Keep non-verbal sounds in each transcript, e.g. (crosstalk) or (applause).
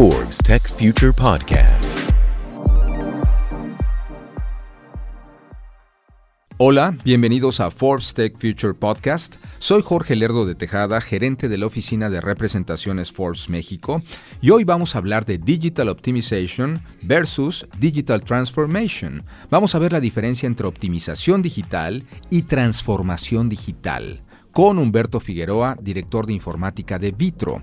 Forbes Tech Future Podcast. Hola, bienvenidos a Forbes Tech Future Podcast. Soy Jorge Lerdo de Tejada, gerente de la oficina de representaciones Forbes México, y hoy vamos a hablar de Digital Optimization versus Digital Transformation. Vamos a ver la diferencia entre optimización digital y transformación digital con Humberto Figueroa, director de informática de Vitro.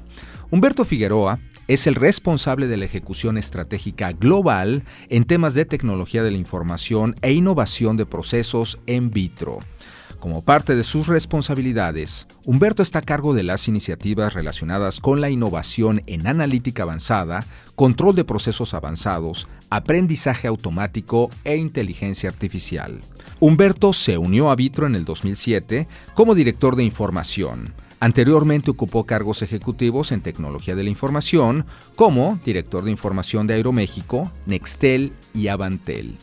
Humberto Figueroa es el responsable de la ejecución estratégica global en temas de tecnología de la información e innovación de procesos en vitro. Como parte de sus responsabilidades, Humberto está a cargo de las iniciativas relacionadas con la innovación en analítica avanzada, control de procesos avanzados, aprendizaje automático e inteligencia artificial. Humberto se unió a Vitro en el 2007 como director de información Anteriormente ocupó cargos ejecutivos en tecnología de la información, como director de información de Aeroméxico, Nextel y Avantel.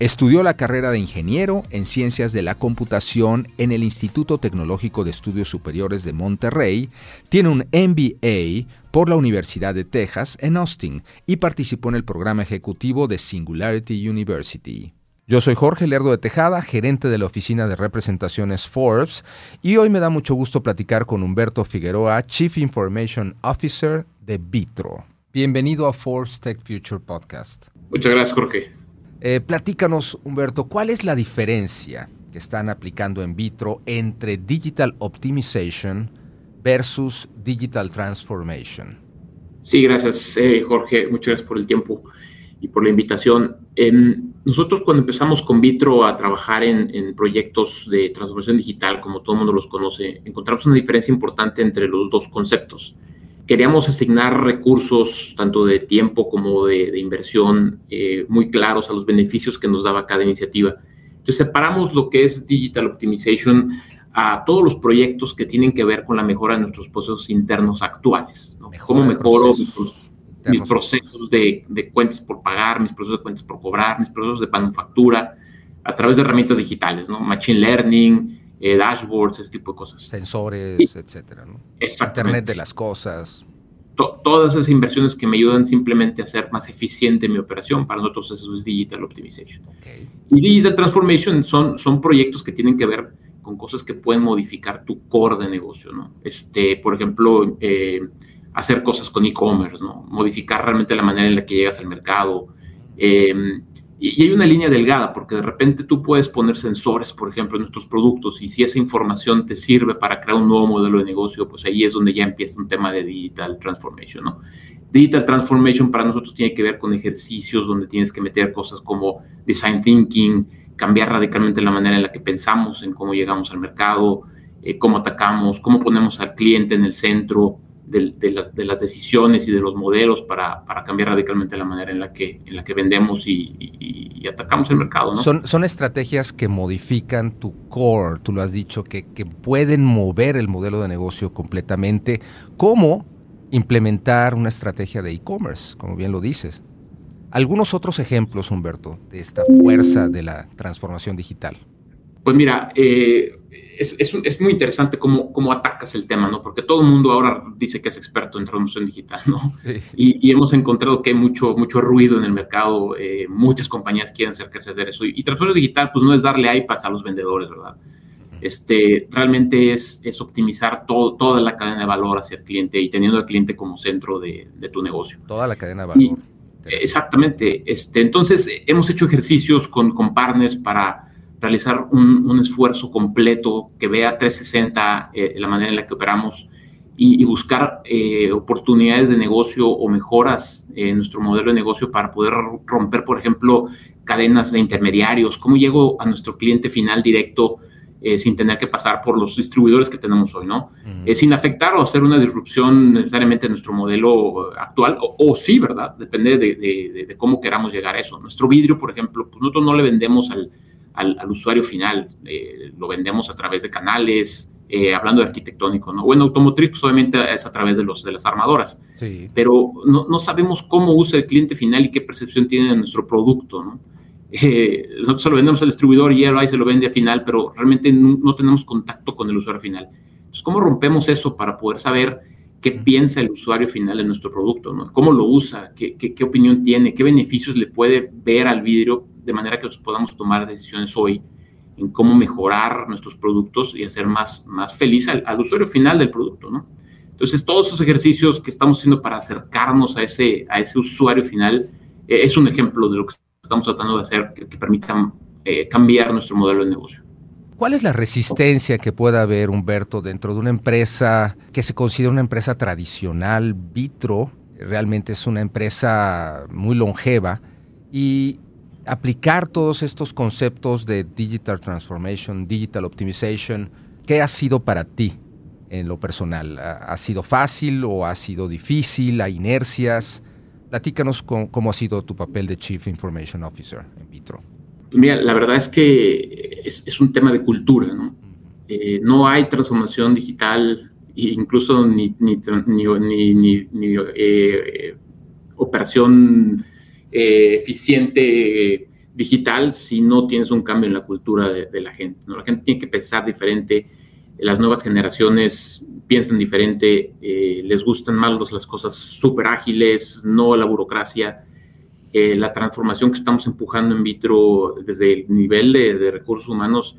Estudió la carrera de ingeniero en ciencias de la computación en el Instituto Tecnológico de Estudios Superiores de Monterrey, tiene un MBA por la Universidad de Texas en Austin y participó en el programa ejecutivo de Singularity University. Yo soy Jorge Lerdo de Tejada, gerente de la oficina de representaciones Forbes, y hoy me da mucho gusto platicar con Humberto Figueroa, Chief Information Officer de Vitro. Bienvenido a Forbes Tech Future Podcast. Muchas gracias, Jorge. Eh, platícanos, Humberto, ¿cuál es la diferencia que están aplicando en Vitro entre Digital Optimization versus Digital Transformation? Sí, gracias, eh, Jorge. Muchas gracias por el tiempo y por la invitación. Nosotros cuando empezamos con Vitro a trabajar en, proyectos de transformación digital, como todo el mundo los conoce, encontramos una diferencia importante entre los dos conceptos. Queríamos asignar recursos, tanto de tiempo como de, inversión, eh, muy claros a los beneficios que nos daba cada iniciativa. Entonces separamos lo que es Digital Optimization a todos los proyectos que tienen que ver con la mejora de nuestros procesos internos actuales. ¿no? ¿Cómo mejoro mis procesos de, cuentas por pagar, mis procesos de cuentas por cobrar, mis procesos de manufactura, a través de herramientas digitales, ¿no? Machine Learning, eh, dashboards, ese tipo de cosas. Sensores, etcétera, ¿no? Internet de las cosas. todas esas inversiones que me ayudan simplemente a hacer más eficiente mi operación, para nosotros eso es Digital Optimization. Y Digital Transformation son, son proyectos que tienen que ver con cosas que pueden modificar tu core de negocio, ¿no? Este, por ejemplo, eh, hacer cosas con e-commerce, modificar realmente la manera en la que llegas al mercado. Em, y, hay una línea delgada, porque de repente tú puedes poner sensores, por ejemplo, en nuestros productos, y si esa información te sirve para crear un nuevo modelo de negocio, pues ahí es donde ya empieza un tema de digital transformation. ¿no? Digital transformation para nosotros tiene que ver con ejercicios donde tienes que meter cosas como design thinking, cambiar radicalmente la manera en la que pensamos en cómo llegamos al mercado, eh, cómo atacamos, cómo ponemos al cliente en el centro, de, las decisiones y de los modelos para, cambiar radicalmente la manera en la que, en la que vendemos y, atacamos el mercado. ¿no? Son, son estrategias que modifican tu core, tú lo has dicho, que, que pueden mover el modelo de negocio completamente. ¿Cómo implementar una estrategia de e-commerce, como bien lo dices? Algunos otros ejemplos, Humberto, de esta fuerza de la transformación digital. Pues mira, eh, es, es, muy interesante cómo, cómo atacas el tema, ¿no? Porque todo el mundo ahora dice que es experto en transformación digital, ¿no? Y, hemos encontrado que hay mucho, mucho ruido en el mercado, eh, muchas compañías quieren hacer eso. Y, transformación digital, pues no es darle iPads a los vendedores, ¿verdad? Este, realmente es, es optimizar todo, toda la cadena de valor hacia el cliente y teniendo al cliente como centro de, de tu negocio. Toda la cadena de valor. exactamente. Este, entonces, hemos hecho ejercicios con, con partners para realizar un, esfuerzo completo que vea 360 eh, la manera en la que operamos y, buscar eh, oportunidades de negocio o mejoras en nuestro modelo de negocio para poder romper, por ejemplo, cadenas de intermediarios, cómo llego a nuestro cliente final directo eh, sin tener que pasar por los distribuidores que tenemos hoy, ¿no? sin afectar o hacer una disrupción necesariamente en nuestro modelo actual, o, sí, ¿verdad? Depende de, de, cómo queramos llegar a eso. Nuestro vidrio, por ejemplo, pues nosotros no le vendemos al, al, usuario final. Eh, lo vendemos a través de canales, eh, hablando de arquitectónico, ¿no? Bueno, automotriz, pues obviamente es a través de, los, de las armadoras, sí. pero no, no, sabemos cómo usa el cliente final y qué percepción tiene de nuestro producto, ¿no? Eh, nosotros se lo vendemos al distribuidor y él ahí se lo vende a final, pero realmente no, tenemos contacto con el usuario final. Entonces, ¿cómo rompemos eso para poder saber qué piensa el usuario final de nuestro producto, ¿no? cómo lo usa, qué, qué, opinión tiene, qué beneficios le puede ver al vidrio, de manera que podamos tomar decisiones hoy en cómo mejorar nuestros productos y hacer más, más feliz al, usuario final del producto. ¿no? Entonces, todos esos ejercicios que estamos haciendo para acercarnos a ese, a ese usuario final eh, es un ejemplo de lo que estamos tratando de hacer que, permitan eh, cambiar nuestro modelo de negocio. ¿Cuál es la resistencia que pueda haber, Humberto, dentro de una empresa que se considera una empresa tradicional, Vitro? Realmente es una empresa muy longeva y aplicar todos estos conceptos de digital transformation, digital optimization, ¿qué ha sido para ti en lo personal? ¿Ha sido fácil o ha sido difícil? ¿Hay inercias? Platícanos cómo ha sido tu papel de Chief Information Officer en Vitro. Mira, la verdad es que es, un tema de cultura, ¿no? Eh, no hay transformación digital, incluso ni, ni, ni, eh, operación eh, eficiente digital si no tienes un cambio en la cultura de, la gente. ¿no? La gente tiene que pensar diferente, las nuevas generaciones piensan diferente, les gustan más las cosas súper ágiles, no la burocracia. Eh, la transformación que estamos empujando en vitro desde el nivel de, recursos humanos,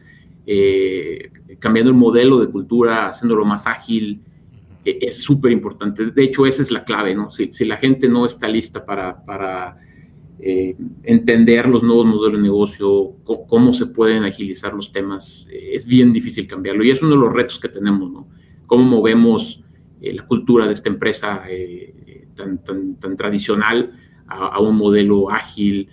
eh, cambiando el modelo de cultura, haciéndolo más ágil, eh, es súper importante. De hecho, esa es la clave. Si, la gente no está lista para entender los nuevos modelos de negocio, cómo se pueden agilizar los temas, es bien difícil cambiarlo. Y es uno de los retos que tenemos, ¿no? Cómo movemos la cultura de esta empresa tan, tan, tradicional a, un modelo ágil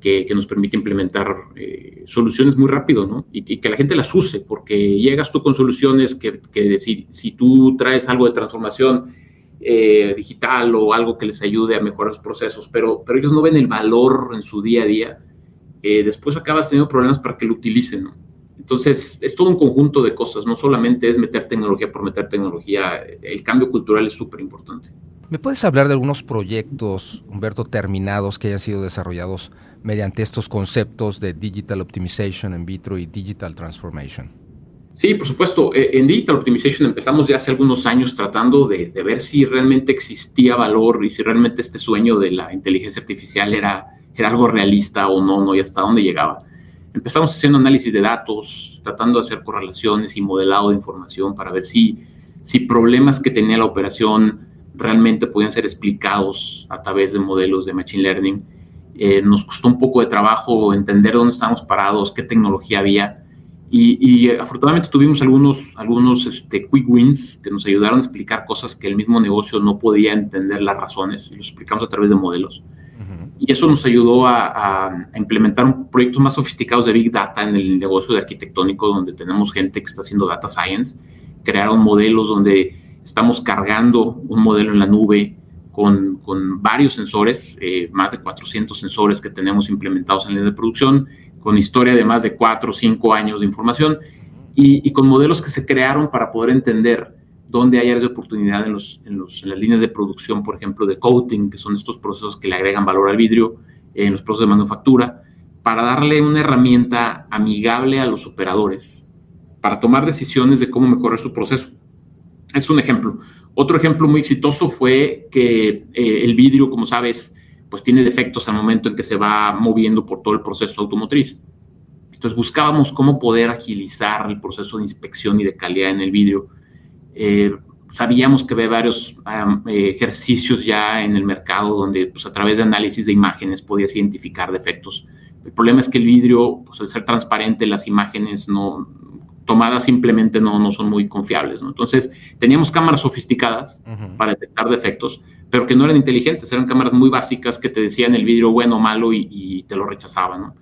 que, nos permite implementar eh, soluciones muy rápido, ¿no? Y, que la gente las use, porque llegas tú con soluciones que, que si, si, tú traes algo de transformación eh, digital o algo que les ayude a mejorar los procesos, pero, pero ellos no ven el valor en su día a día, eh, después acabas teniendo problemas para que lo utilicen, ¿no? Entonces, es todo un conjunto de cosas, no solamente es meter tecnología por meter tecnología, el cambio cultural es súper importante. ¿Me puedes hablar de algunos proyectos, Humberto, terminados que hayan sido desarrollados mediante estos conceptos de Digital Optimization in vitro y Digital Transformation? Sí, por supuesto. Eh, en Digital Optimization empezamos ya hace algunos años tratando de, ver si realmente existía valor y si realmente este sueño de la inteligencia artificial era, era algo realista o no, no, y hasta dónde llegaba. Empezamos haciendo análisis de datos, tratando de hacer correlaciones y modelado de información para ver si, si problemas que tenía la operación realmente podían ser explicados a través de modelos de Machine Learning. Eh, nos costó un poco de trabajo entender dónde estábamos parados, qué tecnología había. Y, afortunadamente tuvimos algunos, algunos este, quick wins que nos ayudaron a explicar cosas que el mismo negocio no podía entender las razones y los explicamos a través de modelos. Y eso nos ayudó a, a, implementar proyectos más sofisticados de Big Data en el negocio de arquitectónico, donde tenemos gente que está haciendo data science. Crearon modelos donde Estamos cargando un modelo en la nube con, con varios sensores, eh, más de 400 sensores que tenemos implementados en la de producción, con historia de más de 4 o 5 años de información y, con modelos que se crearon para poder entender dónde hay áreas de oportunidad en, los, en, los, en, las líneas de producción, por ejemplo, de coating, que son estos procesos que le agregan valor al vidrio, en los procesos de manufactura, para darle una herramienta amigable a los operadores, para tomar decisiones de cómo mejorar su proceso. Es un ejemplo. Otro ejemplo muy exitoso fue que eh, el vidrio, como sabes, pues tiene defectos al momento en que se va moviendo por todo el proceso automotriz. Entonces buscábamos cómo poder agilizar el proceso de inspección y de calidad en el vidrio. Eh, sabíamos que había varios eh, ejercicios ya en el mercado donde pues, a través de análisis de imágenes podías identificar defectos. El problema es que el vidrio, pues al ser transparente, las imágenes no, tomadas simplemente no, no son muy confiables. ¿no? Entonces, teníamos cámaras sofisticadas para detectar defectos, pero que no eran inteligentes, eran cámaras muy básicas que te decían el vidrio bueno o malo y, te lo rechazaban. ¿no?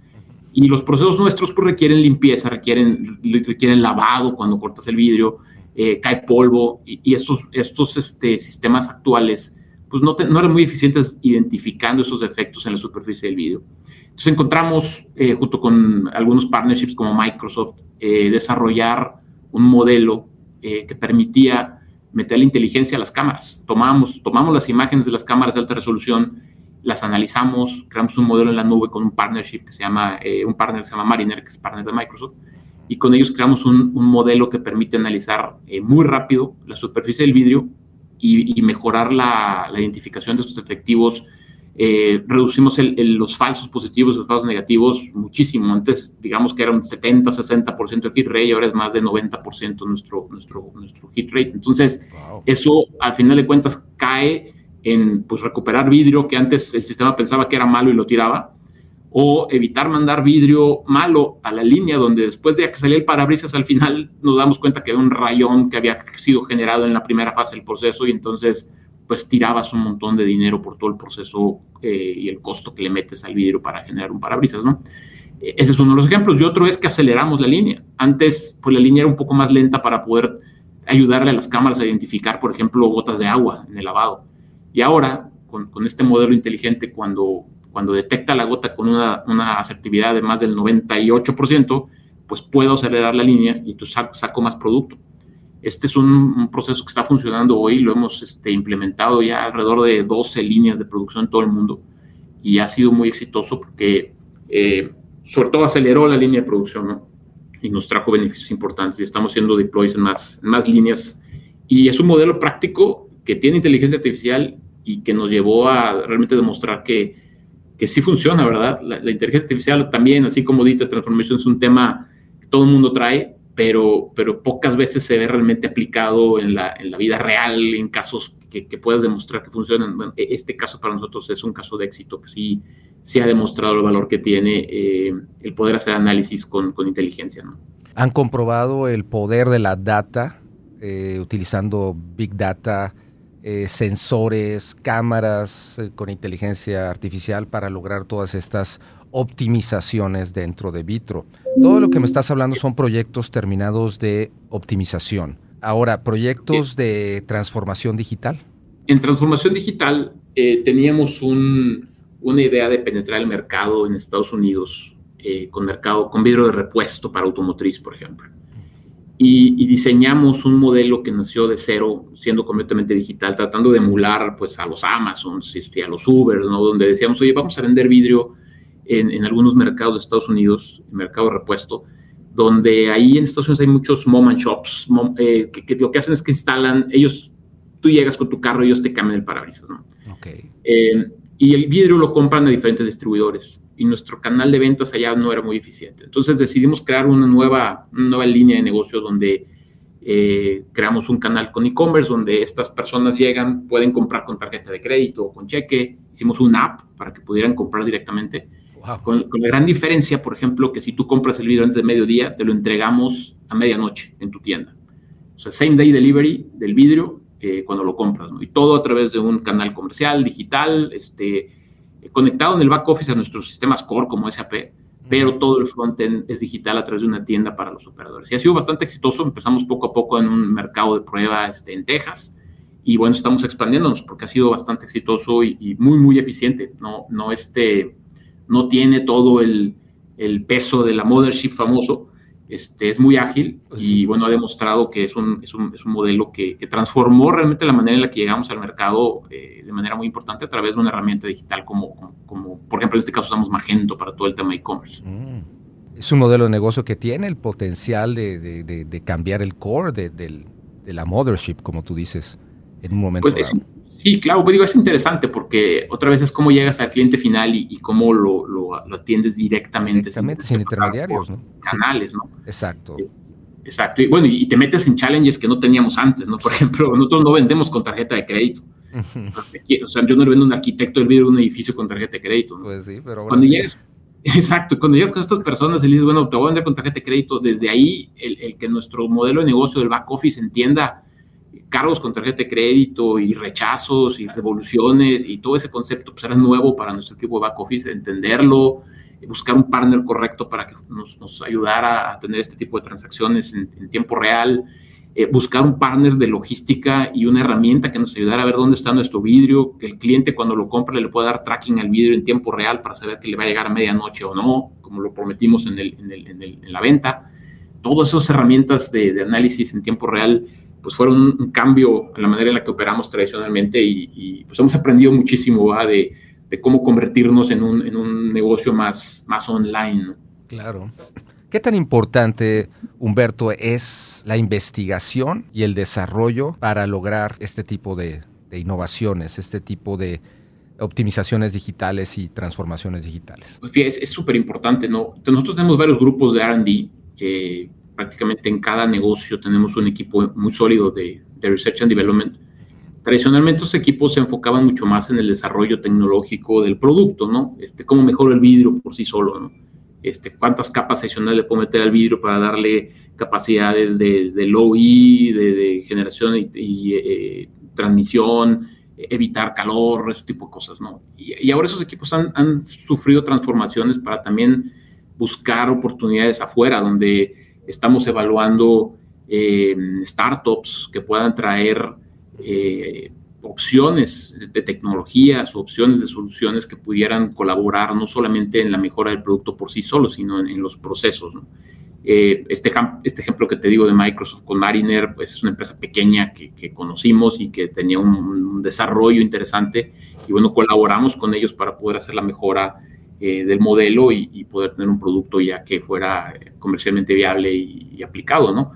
Y los procesos nuestros pues, requieren limpieza, requieren, requieren lavado cuando cortas el vidrio, eh, cae polvo, y, estos, estos este, sistemas actuales pues no, no, eran muy eficientes identificando esos defectos en la superficie del vidrio. Entonces encontramos, eh, junto con algunos partnerships como Microsoft, eh, desarrollar un modelo eh, que permitía meter la inteligencia a las cámaras. Tomamos, tomamos las imágenes de las cámaras de alta resolución, las analizamos, creamos un modelo en la nube con un partnership que se llama, eh, un partner se llama Mariner, que es partner de Microsoft, y con ellos creamos un, un modelo que permite analizar muy rápido la superficie del vidrio y, mejorar la, identificación de estos efectivos. Eh, reducimos los falsos positivos y los falsos negativos muchísimo. Antes, digamos que era un 70, 60% de hit rate, y ahora es más de 90% nuestro, nuestro, nuestro hit rate. Entonces, eso al final de cuentas cae en pues, recuperar vidrio que antes el sistema pensaba que era malo y lo tiraba o evitar mandar vidrio malo a la línea donde después de que salía el parabrisas al final nos damos cuenta que había un rayón que había sido generado en la primera fase del proceso y entonces pues tirabas un montón de dinero por todo el proceso eh, y el costo que le metes al vidrio para generar un parabrisas, ¿no? E, ese es uno de los ejemplos. Y otro es que aceleramos la línea. Antes, pues la línea era un poco más lenta para poder ayudarle a las cámaras a identificar, por ejemplo, gotas de agua en el lavado. Y ahora, con, con este modelo inteligente, cuando cuando detecta la gota con una, una asertividad de más del 98%, pues puedo acelerar la línea y entonces saco, más producto. Este es un, proceso que está funcionando hoy, lo hemos este, implementado ya alrededor de 12 líneas de producción en todo el mundo y ha sido muy exitoso porque eh, sobre todo aceleró la línea de producción y nos trajo beneficios importantes y estamos haciendo deploys en más, líneas y es un modelo práctico que tiene inteligencia artificial y que nos llevó a realmente demostrar que que sí funciona, ¿verdad? La, inteligencia artificial también, así como Data Transformation, es un tema que todo el mundo trae, pero, pero pocas veces se ve realmente aplicado en la, en la vida real, en casos que, puedas demostrar que funcionan. E, este caso para nosotros es un caso de éxito que sí, sí ha demostrado el valor que tiene eh, el poder hacer análisis con, con inteligencia. ¿no? ¿Han comprobado el poder de la data eh, utilizando Big Data? Eh, sensores, cámaras con inteligencia artificial para lograr todas estas optimizaciones dentro de Vitro. Todo lo que me estás hablando son proyectos terminados de optimización. Ahora, proyectos de transformación digital. En transformación digital eh, teníamos una idea de penetrar el mercado en Estados Unidos con mercado con vidrio de repuesto para automotriz, por ejemplo y, diseñamos un modelo que nació de cero, siendo completamente digital, tratando de emular pues a los Amazon, este, a los Uber, ¿no? donde decíamos, oye, vamos a vender vidrio en, algunos mercados de Estados Unidos, el mercado de repuesto, donde ahí en Estados Unidos hay muchos mom and shops, eh, que, lo que hacen es que instalan, ellos, tú llegas con tu carro y ellos te cambian el parabrisas, ¿no? Okay. Eh, y el vidrio lo compran a diferentes distribuidores y nuestro canal de ventas allá no era muy eficiente. Entonces decidimos crear una nueva, nueva línea de negocio donde eh, creamos un canal con e-commerce donde estas personas llegan, pueden comprar con tarjeta de crédito o con cheque. Hicimos una app para que pudieran comprar directamente. Con, la gran diferencia, por ejemplo, que si tú compras el video antes de mediodía, te lo entregamos a medianoche en tu tienda. O sea, same day delivery del vidrio eh, cuando lo compras, ¿no? Y todo a través de un canal comercial, digital, este, conectado en el back office a nuestros sistemas core como SAP, pero todo el frontend es digital a través de una tienda para los operadores. Y ha sido bastante exitoso. Empezamos poco a poco en un mercado de prueba este, en Texas y bueno, estamos expandiéndonos porque ha sido bastante exitoso y, muy, muy eficiente. No, no, este, no tiene todo el, el peso de la mothership famoso, este, es muy ágil pues y bueno, ha demostrado que es un, es un, es un modelo que, que, transformó realmente la manera en la que llegamos al mercado eh, de manera muy importante a través de una herramienta digital como, como, por ejemplo, en este caso usamos Magento para todo el tema de e-commerce. Mm. Es un modelo de negocio que tiene el potencial de, de, de, cambiar el core de, de, la mothership, como tú dices, en un momento. Pues Sí, claro, pero digo, es interesante porque otra vez es cómo llegas al cliente final y, cómo lo, lo, atiendes directamente. Directamente, sin, intermediarios, ¿no? Canales, ¿no? Exacto. exacto. Y bueno, y te metes en challenges que no teníamos antes, ¿no? Por (laughs) ejemplo, nosotros no vendemos con tarjeta de crédito. o sea, yo no le vendo a un arquitecto el vidrio de un edificio con tarjeta de crédito. ¿no? Pues sí, pero cuando llegas, (laughs) exacto, cuando llegas con estas personas y le dices, bueno, te voy a vender con tarjeta de crédito, desde ahí el, el que nuestro modelo de negocio del back office entienda cargos con tarjeta de crédito y rechazos y devoluciones y todo ese concepto pues era nuevo para nuestro equipo de back office, entenderlo, buscar un partner correcto para que nos, ayudara a tener este tipo de transacciones en, tiempo real, eh, buscar un partner de logística y una herramienta que nos ayudara a ver dónde está nuestro vidrio, que el cliente cuando lo compre le pueda dar tracking al vidrio en tiempo real para saber que le va a llegar a medianoche o no, como lo prometimos en, el, en, la venta. Todas esas herramientas de, de análisis en tiempo real pues fueron un, cambio en la manera en la que operamos tradicionalmente y, pues hemos aprendido muchísimo De, cómo convertirnos en un, en un, negocio más, más online. Claro. ¿Qué tan importante, Humberto, es la investigación y el desarrollo para lograr este tipo de, innovaciones, este tipo de optimizaciones digitales y transformaciones digitales? Pues es súper importante, ¿no? Nosotros tenemos varios grupos de RD. Eh, prácticamente en cada negocio tenemos un equipo muy sólido de, de Research and Development. Tradicionalmente esos equipos se enfocaban mucho más en el desarrollo tecnológico del producto, ¿no? Este, cómo mejora el vidrio por sí solo, ¿no? este, cuántas capas adicionales le puedo meter al vidrio para darle capacidades de, low E, de, generación y, eh, transmisión, evitar calor, ese tipo de cosas, ¿no? Y, ahora esos equipos han, sufrido transformaciones para también buscar oportunidades afuera, donde estamos evaluando eh, startups que puedan traer eh, opciones de tecnologías o opciones de soluciones que pudieran colaborar no solamente en la mejora del producto por sí solo, sino en, los procesos. Eh, este, este ejemplo que te digo de Microsoft con Mariner, pues es una empresa pequeña que, conocimos y que tenía un, desarrollo interesante y bueno, colaboramos con ellos para poder hacer la mejora eh, del modelo y, poder tener un producto ya que fuera comercialmente viable y, y aplicado, ¿no?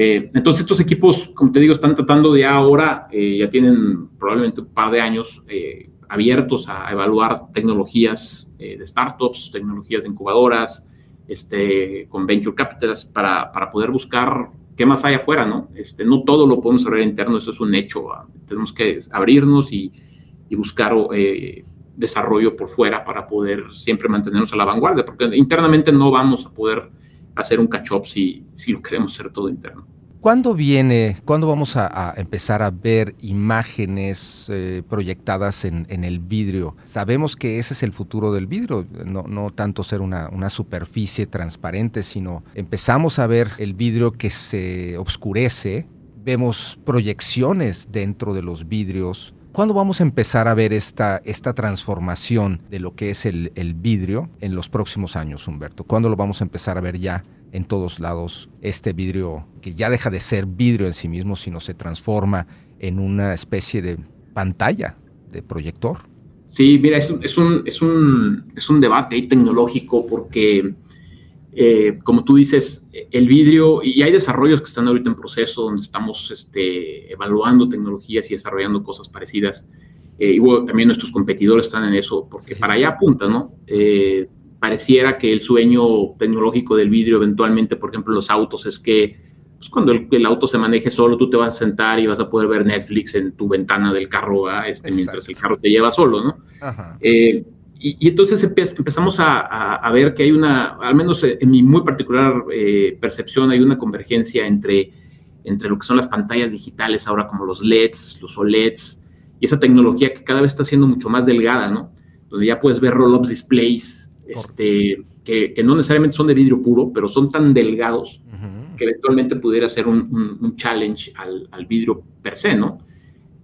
Eh, entonces estos equipos, como te digo, están tratando de ahora, eh, ya tienen probablemente un par de años eh, abiertos a evaluar tecnologías de startups, tecnologías de incubadoras, este, con venture capitals, para, para, poder buscar qué más hay afuera, ¿no? Este, no todo lo podemos hacer interno, eso es un hecho. ¿va? Tenemos que abrirnos y, y buscar desarrollo por fuera para poder siempre mantenernos a la vanguardia, porque internamente no vamos a poder hacer un catch-up si, si lo queremos hacer todo interno. ¿Cuándo viene, cuándo vamos a, empezar a ver imágenes eh, proyectadas en, el vidrio? Sabemos que ese es el futuro del vidrio, no, no tanto ser una, una, superficie transparente, sino empezamos a ver el vidrio que se oscurece, vemos proyecciones dentro de los vidrios. ¿Cuándo vamos a empezar a ver esta, esta transformación de lo que es el, vidrio en los próximos años, Humberto? ¿Cuándo lo vamos a empezar a ver ya en todos lados este vidrio que ya deja de ser vidrio en sí mismo, sino se transforma en una especie de pantalla, de proyector. Sí, mira, es, es, un, es, un, es un debate tecnológico porque, eh, como tú dices, el vidrio, y hay desarrollos que están ahorita en proceso donde estamos este, evaluando tecnologías y desarrollando cosas parecidas. Eh, y también nuestros competidores están en eso, porque para allá apunta, ¿no? Eh, pareciera que el sueño tecnológico del vidrio eventualmente, por ejemplo, en los autos, es que pues, cuando el, auto se maneje solo, tú te vas a sentar y vas a poder ver Netflix en tu ventana del carro, este, mientras el carro te lleva solo, ¿no? Eh, y, entonces empezamos a, ver que hay una, al menos en mi muy particular eh, percepción, hay una convergencia entre, entre lo que son las pantallas digitales ahora como los LEDs, los OLEDs, y esa tecnología que cada vez está siendo mucho más delgada, ¿no? Donde ya puedes ver roll-ups displays, este, que, no necesariamente son de vidrio puro, pero son tan delgados que eventualmente pudiera ser un, challenge al, vidrio per se, ¿no?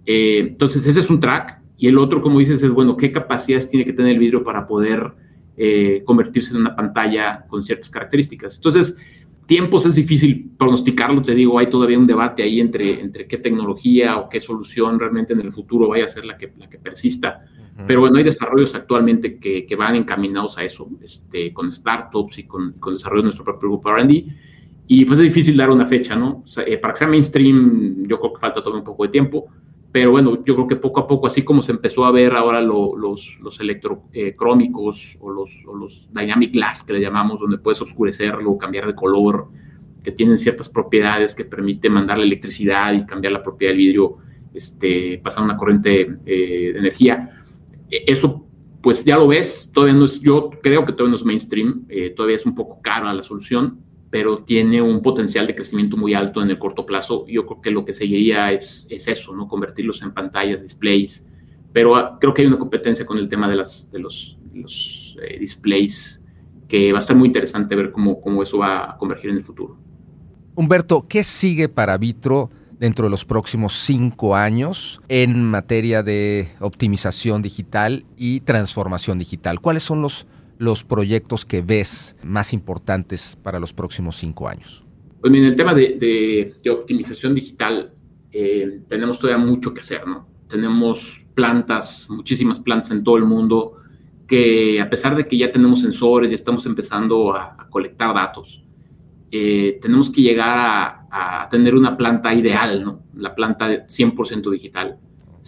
Eh, entonces, ese es un track. Y el otro, como dices, es, bueno, ¿qué capacidades tiene que tener el vidrio para poder eh, convertirse en una pantalla con ciertas características? Entonces, tiempos es difícil pronosticarlo, te digo, hay todavía un debate ahí entre, entre qué tecnología o qué solución realmente en el futuro vaya a ser la que, la que persista. Pero bueno, hay desarrollos actualmente que, que van encaminados a eso, este, con startups y con, con desarrollo de nuestro propio grupo RD. Y pues es difícil dar una fecha, ¿no? Eh, para que sea mainstream, yo creo que falta todavía un poco de tiempo. Pero bueno, yo creo que poco a poco, así como se empezó a ver ahora los, los electrocrómicos o, los, los dynamic glass que le llamamos, donde puedes oscurecerlo, cambiar de color, que tienen ciertas propiedades que permiten mandar la electricidad y cambiar la propiedad del vidrio, este, pasar una corriente eh, de energía e-, eso pues ya lo ves, todavía no es, yo creo que todavía no es mainstream, eh, todavía es un poco cara la solución, pero tiene un potencial de crecimiento muy alto en el corto plazo. Yo creo que lo que seguiría es, es eso, ¿no? Convertirlos en pantallas, displays, pero ah, creo que hay una competencia con el tema de, los eh, displays que va a estar muy interesante ver cómo, cómo eso va a convergir en el futuro. Humberto, ¿qué sigue para Vitro? dentro de los próximos cinco años en materia de optimización digital y transformación digital? ¿Cuáles son los, los proyectos que ves más importantes para los próximos cinco años? Pues en el tema de, optimización digital eh, tenemos todavía mucho que hacer, ¿no? Tenemos plantas, muchísimas plantas en todo el mundo que a pesar de que ya tenemos sensores y estamos empezando a, a colectar datos, eh, tenemos que llegar a, tener una planta ideal, ¿no? La planta 100% digital.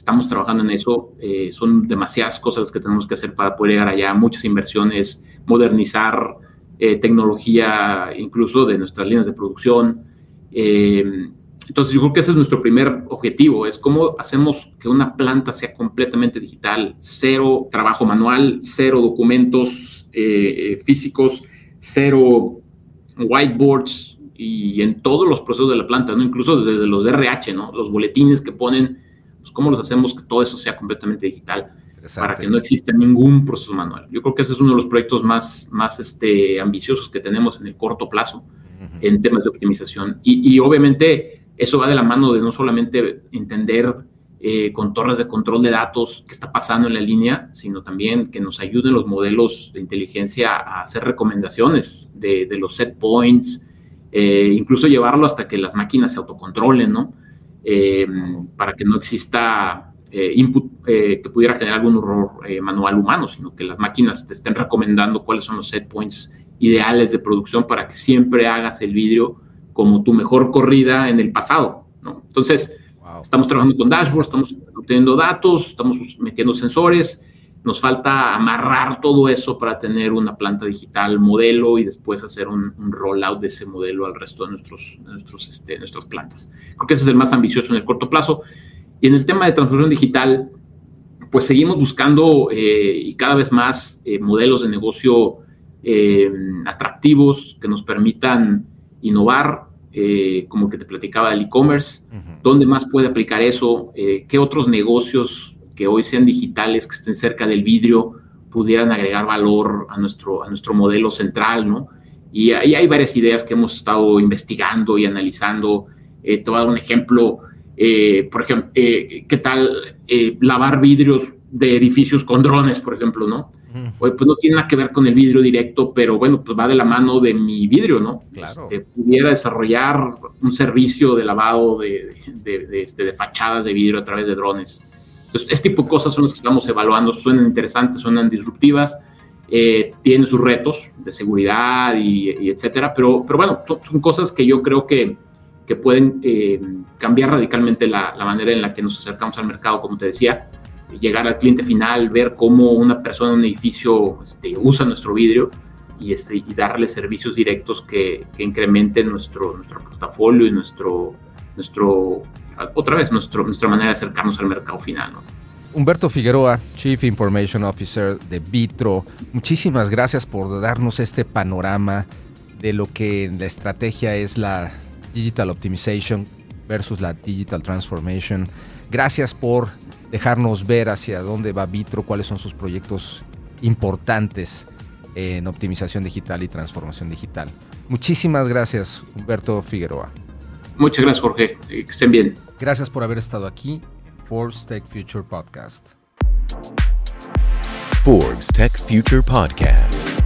Estamos trabajando en eso. Eh, son demasiadas cosas que tenemos que hacer para poder llegar allá. Muchas inversiones, modernizar eh, tecnología, incluso de nuestras líneas de producción. entonces, yo creo que ese es nuestro primer objetivo, es cómo hacemos que una planta sea completamente digital, cero trabajo manual, cero documentos físicos, cero whiteboards y en todos los procesos de la planta, ¿no? Incluso desde los RH, ¿no? Los boletines que ponen, pues cómo los hacemos que todo eso sea completamente digital para que no exista ningún proceso manual. Yo creo que ese es uno de los proyectos más, más este, ambiciosos que tenemos en el corto plazo en temas de optimización. Y, y, obviamente eso va de la mano de no solamente entender eh, con torres de control de datos qué está pasando en la línea, sino también que nos ayuden los modelos de inteligencia a hacer recomendaciones de, los set points, eh, incluso llevarlo hasta que las máquinas se autocontrolen, ¿no? Eh, para que no exista input que pudiera generar algún error manual humano, sino que las máquinas te estén recomendando cuáles son los set points ideales de producción para que siempre hagas el vidrio como tu mejor corrida en el pasado, ¿no? Entonces, Estamos trabajando con dashboards, estamos obteniendo datos, estamos metiendo sensores. Nos falta amarrar todo eso para tener una planta digital modelo y después hacer un, rollout de ese modelo al resto de nuestros, nuestros, este, nuestras plantas. Creo que ese es el más ambicioso en el corto plazo. Y en el tema de transformación digital, pues seguimos buscando eh, y cada vez más eh, modelos de negocio eh, atractivos que nos permitan innovar, como que te platicaba del e-commerce, ¿dónde más puede aplicar eso? ¿Qué otros negocios que hoy sean digitales, que estén cerca del vidrio, pudieran agregar valor a nuestro, a nuestro modelo central, ¿no? Y ahí hay varias ideas que hemos estado investigando y analizando. Eh, te voy a dar un ejemplo. por ejemplo, ¿qué tal lavar vidrios de edificios con drones, por ejemplo, ¿no? pues no tiene nada que ver con el vidrio directo, pero bueno, pues va de la mano de mi vidrio, ¿no? Claro. Este, pudiera desarrollar un servicio de lavado de, este, de, fachadas de vidrio a través de drones. Entonces, este tipo de cosas son las que estamos evaluando, suenan interesantes, suenan disruptivas, eh, tienen sus retos de seguridad y, etcétera, pero, pero bueno, son, cosas que yo creo que, que pueden eh, cambiar radicalmente la, la manera en la que nos acercamos al mercado, como te decía llegar al cliente final, ver cómo una persona en un edificio este, usa nuestro vidrio y, este, y darle servicios directos que, incrementen nuestro, nuestro portafolio y nuestro, nuestro, otra vez, nuestra manera de acercarnos al mercado final. Humberto Figueroa, Chief Information Officer de Vitro, muchísimas gracias por darnos este panorama de lo que la estrategia es la Digital Optimization versus la Digital Transformation. Gracias por dejarnos ver hacia dónde va Vitro, cuáles son sus proyectos importantes en optimización digital y transformación digital. Muchísimas gracias, Humberto Figueroa. Muchas gracias, Jorge. Que estén bien. Gracias por haber estado aquí en Forbes Tech Future Podcast. Forbes Tech Future Podcast.